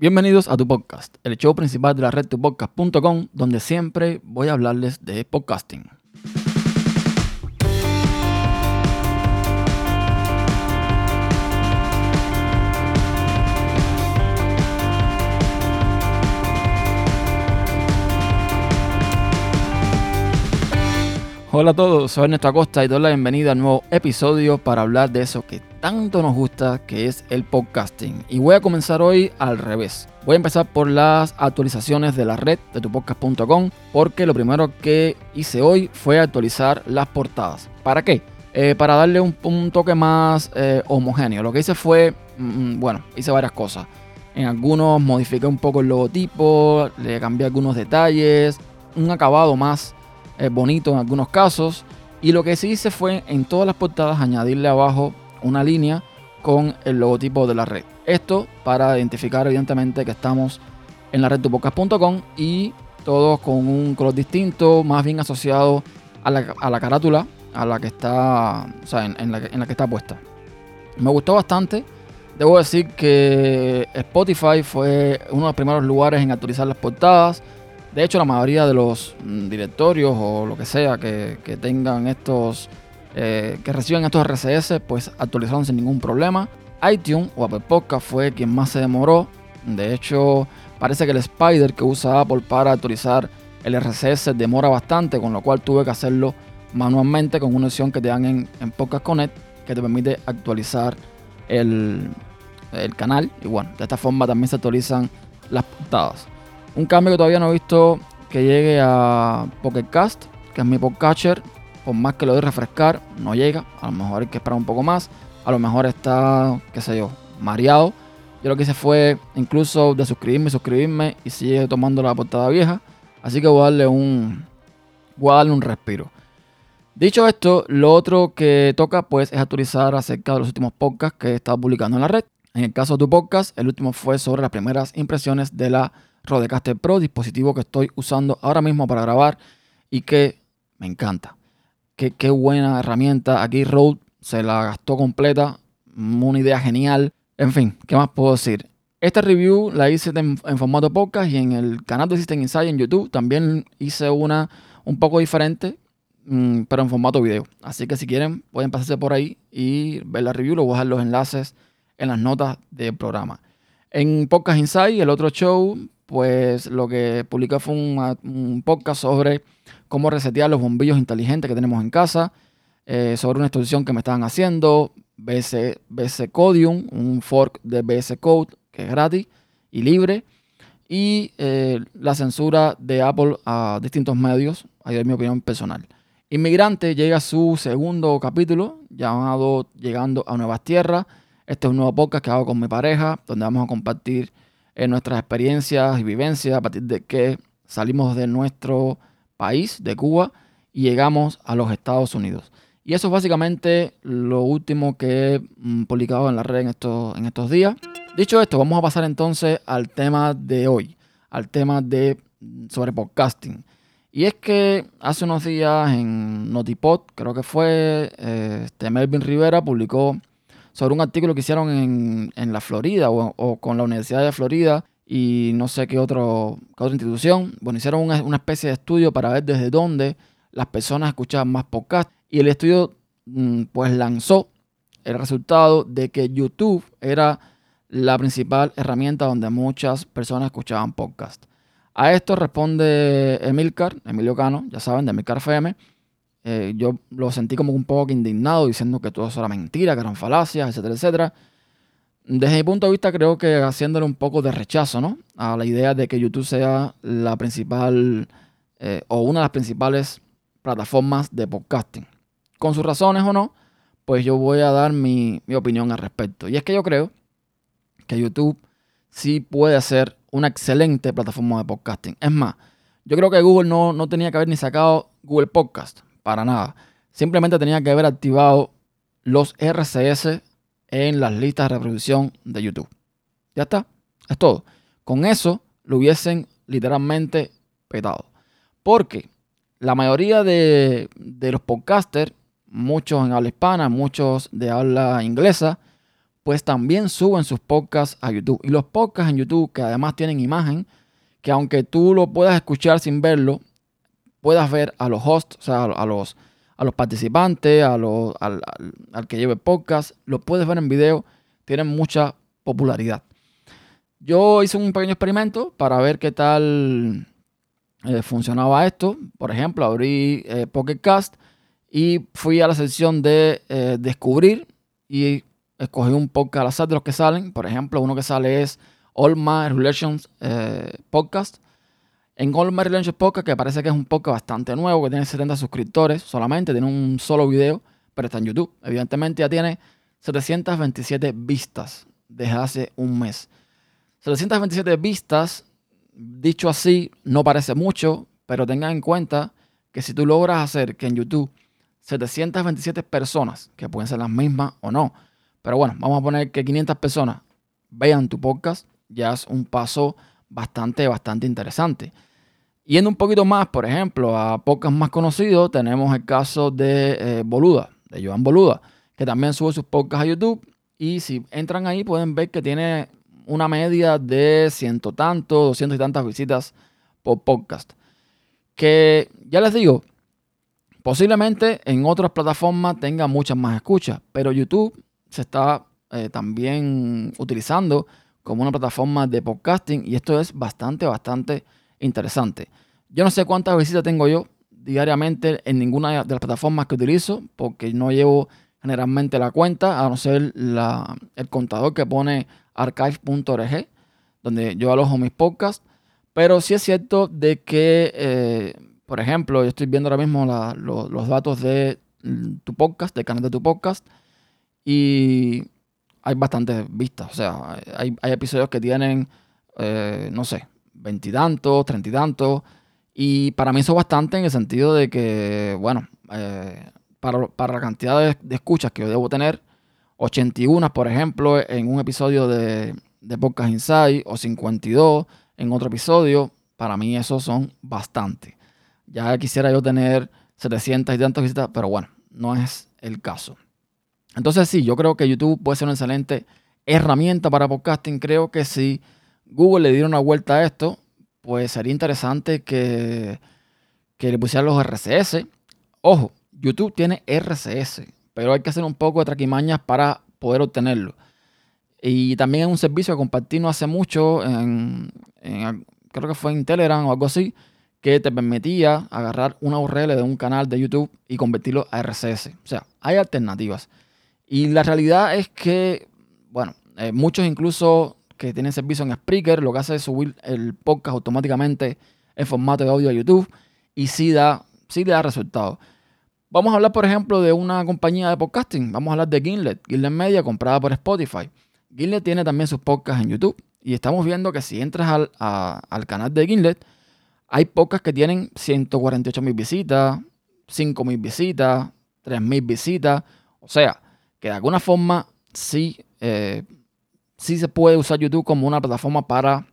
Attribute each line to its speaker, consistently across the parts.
Speaker 1: Bienvenidos a tu podcast, el show principal de la red tupodcast.com, donde siempre voy a hablarles de podcasting. Hola a todos, soy Ernesto Acosta y doy la bienvenida al nuevo episodio para hablar de eso que tanto nos gusta, que es el podcasting. Y voy a comenzar hoy al revés. Voy a empezar por las actualizaciones de la red de tupodcast.com, porque lo primero que hice hoy fue actualizar las portadas. ¿Para qué? Eh, para darle un, toque más eh, homogéneo. Lo que hice fue, mm, bueno, hice varias cosas. En algunos modifiqué un poco el logotipo, le cambié algunos detalles, un acabado más bonito en algunos casos. Y lo que sí hice fue en todas las portadas añadirle abajo una línea con el logotipo de la red. Esto para identificar evidentemente que estamos en la red tupocas.com y todos con un color distinto, más bien asociado a la, carátula a la que está, en, la, en la que está puesta. Me gustó bastante. Debo decir que Spotify fue uno de los primeros lugares en actualizar las portadas. De hecho, la mayoría de los mm, directorios o lo que sea que, tengan estos, eh, que reciben estos RCS, pues actualizaron sin ningún problema. iTunes o Apple Podcast fue quien más se demoró. De hecho, parece que el Spider que usa Apple para actualizar el RCS demora bastante, con lo cual tuve que hacerlo manualmente con una opción que te dan en, en Podcast Connect que te permite actualizar el, el canal. Y bueno, de esta forma también se actualizan las portadas. Un cambio que todavía no he visto que llegue a Pocket Cast, que es mi podcatcher. Por más que lo doy refrescar, no llega. A lo mejor hay que esperar un poco más. A lo mejor está, qué sé yo, mareado. Yo lo que hice fue incluso de suscribirme, suscribirme y sigue tomando la portada vieja. Así que voy a darle un, voy a darle un respiro. Dicho esto, lo otro que toca pues es actualizar acerca de los últimos podcasts que he estado publicando en la red. En el caso de tu podcast, el último fue sobre las primeras impresiones de la Rodecaster Pro, dispositivo que estoy usando ahora mismo para grabar y que me encanta. Qué, buena herramienta. Aquí Rode se la gastó completa. Una idea genial. En fin, ¿qué más puedo decir? Esta review la hice en, formato podcast y en el canal de System Insight en YouTube también hice una un poco diferente, mm, pero en formato video. Así que si quieren, pueden pasarse por ahí y ver la review. Lo voy a dejar los enlaces en las notas del programa. En Podcast Insight, el otro show, pues lo que publicó fue un, podcast sobre cómo resetear los bombillos inteligentes que tenemos en casa, eh, sobre una extensión que me estaban haciendo, BS, Codium, un fork de BS Code que es gratis y libre, y eh, la censura de Apple a distintos medios, ahí es mi opinión personal. Inmigrante llega a su segundo capítulo, llamado Llegando a Nuevas Tierras. Este es un nuevo podcast que hago con mi pareja, donde vamos a compartir en nuestras experiencias y vivencias a partir de que salimos de nuestro país, de Cuba, y llegamos a los Estados Unidos. Y eso es básicamente lo último que he mm, publicado en la red en estos, en estos días. Dicho esto, vamos a pasar entonces al tema de hoy, al tema de mm, sobre podcasting. Y es que hace unos días en Notipod, creo que fue, eh, este Melvin Rivera publicó sobre un artículo que hicieron en, la Florida o, con la Universidad de Florida y no sé qué, otro, otra institución. Bueno, hicieron una, especie de estudio para ver desde dónde las personas escuchaban más podcast y el estudio mm, pues lanzó el resultado de que YouTube era la principal herramienta donde muchas personas escuchaban podcast. A esto responde Emilcar, Emilio Cano, ya saben, de Emilcar FM, eh, yo lo sentí como un poco indignado diciendo que todo eso era mentira, que eran falacias, etcétera, etcétera. Desde mi punto de vista creo que haciéndole un poco de rechazo ¿no? a la idea de que YouTube sea la principal eh, o una de las principales plataformas de podcasting. Con sus razones o no, pues yo voy a dar mi, mi opinión al respecto. Y es que yo creo que YouTube sí puede ser una excelente plataforma de podcasting. Es más, yo creo que Google no, no tenía que haber ni sacado Google Podcast para nada. Simplemente tenía que haber activado los RCS en las listas de reproducción de YouTube. Ya está, es todo. Con eso lo hubiesen literalmente petado. Porque la mayoría de, los podcasters, muchos en habla hispana, muchos de habla inglesa, pues también suben sus podcasts a YouTube. Y los podcasts en YouTube, que además tienen imagen, que aunque tú lo puedas escuchar sin verlo, puedas ver a los hosts, o sea, a los, a los participantes, a los, al, que lleve podcast, lo puedes ver en video, tienen mucha popularidad. Yo hice un pequeño experimento para ver qué tal eh, funcionaba esto. Por ejemplo, abrí eh, Pocket Cast y fui a la sección de eh, descubrir y escogí un podcast al azar de los que salen. Por ejemplo, uno que sale es All My Relations Podcast. En All My Relations Podcast, que parece que es un podcast bastante nuevo, que tiene 70 suscriptores solamente, tiene un solo video, pero está en YouTube. Evidentemente ya tiene 727 vistas desde hace un mes. 727 vistas dicho así, no parece mucho, pero tengan en cuenta que si tú logras hacer que en YouTube 727 personas, que pueden ser las mismas o no, pero bueno, vamos a poner que 500 personas vean tu podcast, ya es un paso bastante, bastante interesante. Yendo un poquito más, por ejemplo, a podcasts más conocidos, tenemos el caso de eh, Boluda, de Joan Boluda, que también sube sus podcasts a YouTube. Y si entran ahí, pueden ver que tiene una media de ciento tanto, doscientos y tantas visitas por podcast. Que ya les digo, posiblemente en otras plataformas tenga muchas más escuchas, pero YouTube se está eh, también utilizando como una plataforma de podcasting y esto es bastante, bastante interesante. Yo no sé cuántas visitas tengo yo diariamente en ninguna de las plataformas que utilizo porque no llevo generalmente la cuenta, a no ser el contador que pone archive.org, donde yo alojo mis podcasts. Pero sí es cierto de que, eh, por ejemplo, yo estoy viendo ahora mismo los datos de tu podcast, del canal de tu podcast, y hay bastantes vistas. O sea, hay, episodios que tienen, eh, no sé, veintitantos, treinta y tantos. Y para mí eso es bastante en el sentido de que, bueno, eh, para, la cantidad de, escuchas que yo debo tener, 81, por ejemplo, en un episodio de, Podcast Insight o 52 en otro episodio, para mí esos son bastante. Ya quisiera yo tener 700 y tantas visitas, pero bueno, no es el caso. Entonces sí, yo creo que YouTube puede ser una excelente herramienta para podcasting. Creo que si Google le diera una vuelta a esto, pues sería interesante que, que le pusieran los RCS. Ojo, YouTube tiene RCS, pero hay que hacer un poco de traquimañas para poder obtenerlo. Y también es un servicio que compartí no hace mucho, en, creo que fue en Telegram o algo así, que te permitía agarrar una URL de un canal de YouTube y convertirlo a RCS. O sea, hay alternativas. Y la realidad es que, bueno, eh, muchos incluso que tienen servicio en Spreaker, lo que hace es subir el podcast automáticamente en formato de audio a YouTube y sí da, sí da resultados. Vamos a hablar, por ejemplo, de una compañía de podcasting. Vamos a hablar de Gimlet, Gimlet Media, comprada por Spotify. Gimlet tiene también sus podcasts en YouTube. Y estamos viendo que si entras al, canal de Gimlet, hay podcasts que tienen 148 mil visitas, 5 mil visitas, 3 mil visitas. O sea, que de alguna forma sí, eh, sí se puede usar YouTube como una plataforma para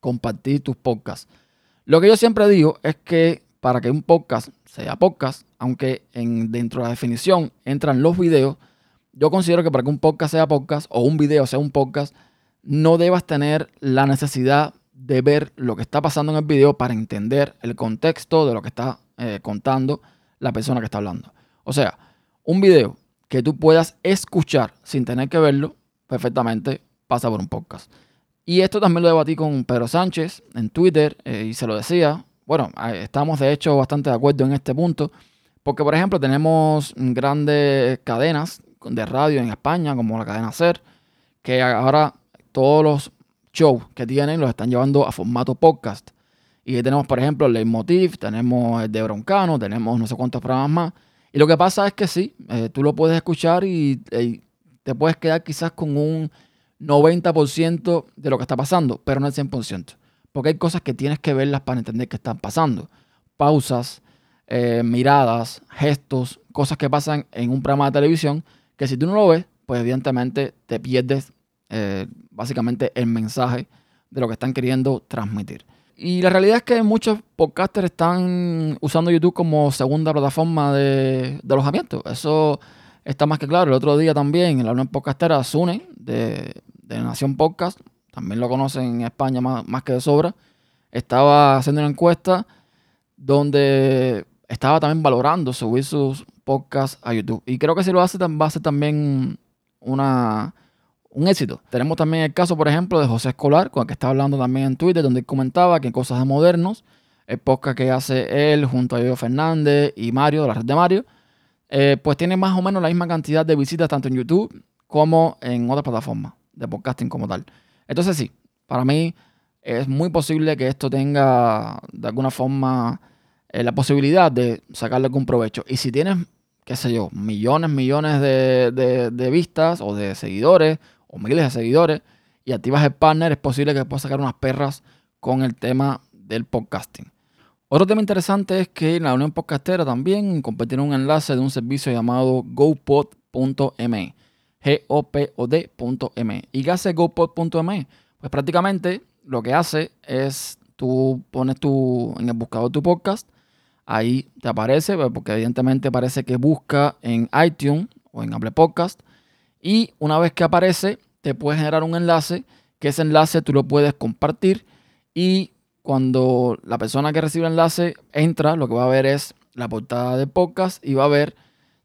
Speaker 1: compartir tus podcasts. Lo que yo siempre digo es que para que un podcast sea podcast, aunque en, dentro de la definición entran los videos, yo considero que para que un podcast sea podcast o un video sea un podcast, no debas tener la necesidad de ver lo que está pasando en el video para entender el contexto de lo que está eh, contando la persona que está hablando. O sea, un video que tú puedas escuchar sin tener que verlo, perfectamente pasa por un podcast. Y esto también lo debatí con Pedro Sánchez en Twitter eh, y se lo decía. Bueno, estamos de hecho bastante de acuerdo en este punto. Porque, por ejemplo, tenemos grandes cadenas de radio en España, como la cadena SER, que ahora todos los shows que tienen los están llevando a formato podcast. Y tenemos, por ejemplo, el Leitmotiv, tenemos el de Broncano, tenemos no sé cuántos programas más. Y lo que pasa es que sí, eh, tú lo puedes escuchar y, y, te puedes quedar quizás con un 90% de lo que está pasando, pero no el 100%. Porque hay cosas que tienes que verlas para entender qué están pasando. Pausas, eh, miradas, gestos, cosas que pasan en un programa de televisión, que si tú no lo ves, pues evidentemente te pierdes eh, básicamente el mensaje de lo que están queriendo transmitir. Y la realidad es que muchos podcasters están usando YouTube como segunda plataforma de, alojamiento. Eso está más que claro. El otro día también en la Unión Podcastera, Sune, de, Nación Podcast, también lo conocen en España más, más que de sobra, estaba haciendo una encuesta donde estaba también valorando subir sus podcasts a YouTube. Y creo que si lo hace va a ser también una, un éxito. Tenemos también el caso, por ejemplo, de José Escolar, con el que estaba hablando también en Twitter, donde él comentaba que en Cosas de Modernos, el podcast que hace él junto a Diego Fernández y Mario, de la red de Mario, eh, pues tiene más o menos la misma cantidad de visitas tanto en YouTube como en otras plataformas de podcasting como tal. Entonces sí, para mí es muy posible que esto tenga de alguna forma eh, la posibilidad de sacarle algún provecho. Y si tienes, qué sé yo, millones, millones de, vistas o de seguidores o miles de seguidores y activas el partner, es posible que puedas sacar unas perras con el tema del podcasting. Otro tema interesante es que en la Unión Podcastera también compartieron un enlace de un servicio llamado gopod.me. G-O-P-O-D.me. ¿Y qué hace gopod.me? Pues prácticamente lo que hace es tú pones tu, en el buscador tu podcast, ahí te aparece, pues, porque evidentemente parece que busca en iTunes o en Apple Podcast. Y una vez que aparece, te puede generar un enlace, que ese enlace tú lo puedes compartir y cuando la persona que recibe el enlace entra, lo que va a ver es la portada del podcast y va a ver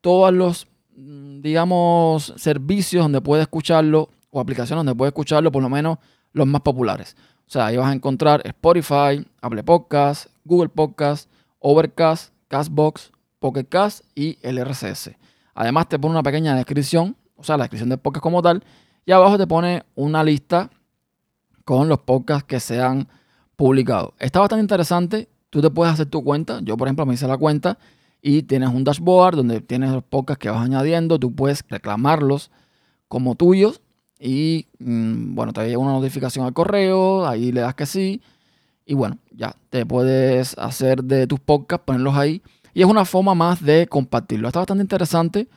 Speaker 1: todos los, mm, digamos, servicios donde puede escucharlo o aplicaciones donde puede escucharlo, por lo menos los más populares. O sea, ahí vas a encontrar Spotify, Apple Podcast, Google Podcast, Overcast, Castbox, Pocket Cast y el. Además te pone una pequeña descripción, o sea, la descripción del podcast como tal, y abajo te pone una lista con los podcasts que se han publicado. Está bastante interesante, tú te puedes hacer tu cuenta, yo por ejemplo me hice la cuenta y tienes un dashboard donde tienes los podcasts que vas añadiendo, tú puedes reclamarlos como tuyos y mm, bueno, te llega una notificación al correo, ahí le das que sí y bueno, ya te puedes hacer de tus podcasts, ponerlos ahí. Y es una forma más de compartirlo. Está bastante interesante.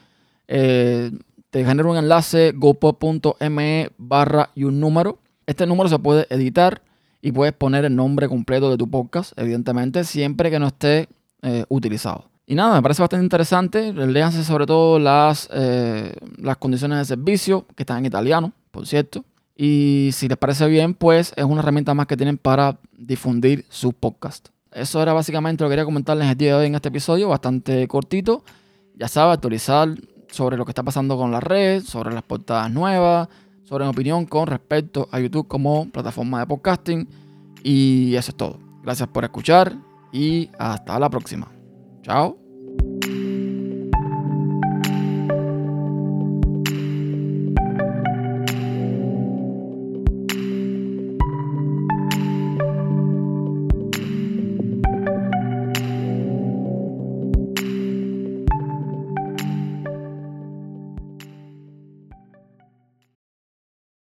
Speaker 1: Eh, te genero un enlace gopod.me barra y un número. Este número se puede editar y puedes poner el nombre completo de tu podcast, evidentemente, siempre que no esté eh, utilizado. Y nada, me parece bastante interesante. Léanse sobre todo las, eh, las condiciones de servicio, que están en italiano, por cierto. Y si les parece bien, pues es una herramienta más que tienen para difundir su podcast. Eso era básicamente lo que quería comentarles el día de hoy en este episodio, bastante cortito. Ya sabes, actualizar sobre lo que está pasando con la red, sobre las portadas nuevas, sobre mi opinión con respecto a YouTube como plataforma de podcasting. Y eso es todo. Gracias por escuchar y hasta la próxima. Chao.